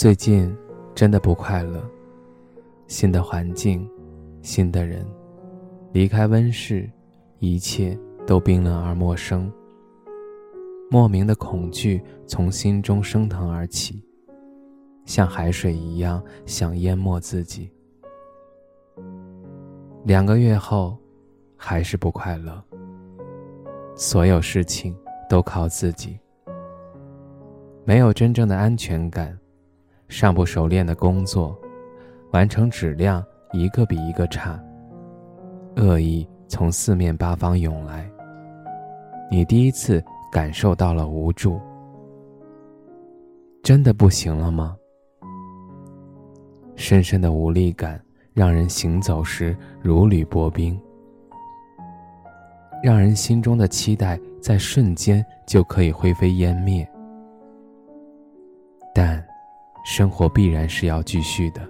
最近真的不快乐。新的环境，新的人，离开温室，一切都冰冷而陌生。莫名的恐惧从心中升腾而起，像海水一样想淹没自己。两个月后，还是不快乐。所有事情都靠自己，没有真正的安全感。尚不熟练的工作，完成质量一个比一个差。恶意从四面八方涌来，你第一次感受到了无助。真的不行了吗？深深的无力感让人行走时如履薄冰，让人心中的期待在瞬间就可以灰飞烟灭。生活必然是要继续的。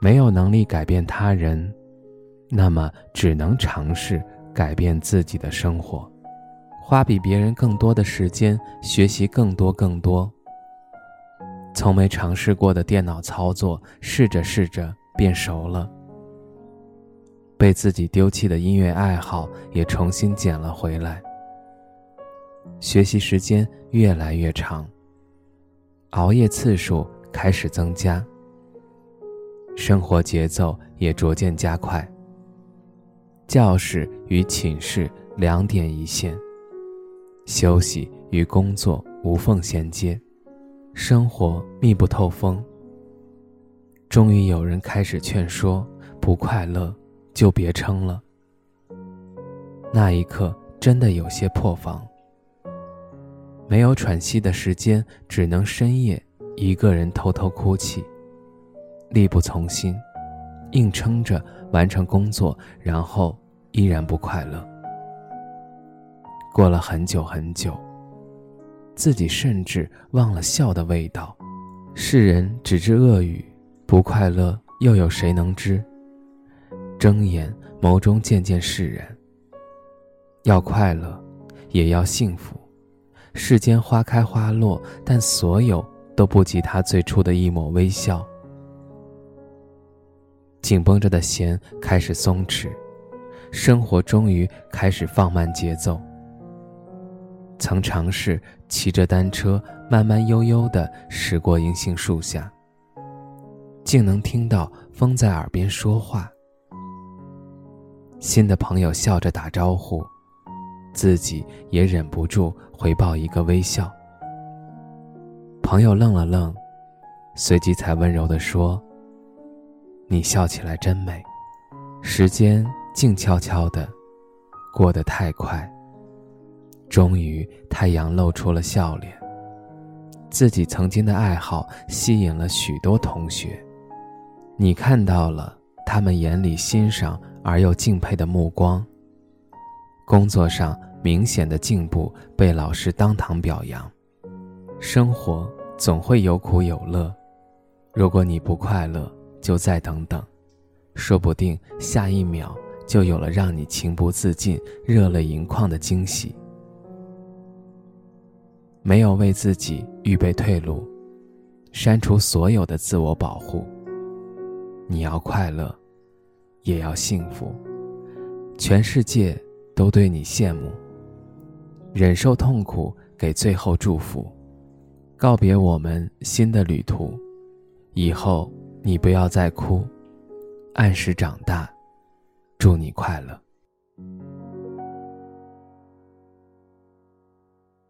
没有能力改变他人，那么只能尝试改变自己的生活，花比别人更多的时间学习更多更多。从没尝试过的电脑操作，试着试着变熟了。被自己丢弃的音乐爱好也重新捡了回来。学习时间越来越长。熬夜次数开始增加，生活节奏也逐渐加快。教室与寝室两点一线，休息与工作无缝衔接，生活密不透风。终于有人开始劝说：不快乐就别撑了。那一刻，真的有些破防。没有喘息的时间，只能深夜一个人偷偷哭泣，力不从心，硬撑着完成工作，然后依然不快乐。过了很久很久，自己甚至忘了笑的味道。世人只知恶语，不快乐又有谁能知？睁眼，眸中渐渐释然。要快乐，也要幸福。世间花开花落，但所有都不及他最初的一抹微笑。紧绷着的弦开始松弛，生活终于开始放慢节奏。曾尝试骑着单车慢慢悠悠地驶过银杏树下，竟能听到风在耳边说话。新的朋友笑着打招呼。自己也忍不住回报一个微笑。朋友愣了愣，随即才温柔地说：“你笑起来真美。”时间静悄悄的，过得太快。终于，太阳露出了笑脸。自己曾经的爱好吸引了许多同学，你看到了他们眼里欣赏而又敬佩的目光。工作上。明显的进步被老师当堂表扬，生活总会有苦有乐，如果你不快乐，就再等等，说不定下一秒就有了让你情不自禁、热泪盈眶的惊喜。没有为自己预备退路，删除所有的自我保护。你要快乐，也要幸福，全世界都对你羡慕。忍受痛苦，给最后祝福，告别我们新的旅途。以后你不要再哭，按时长大，祝你快乐。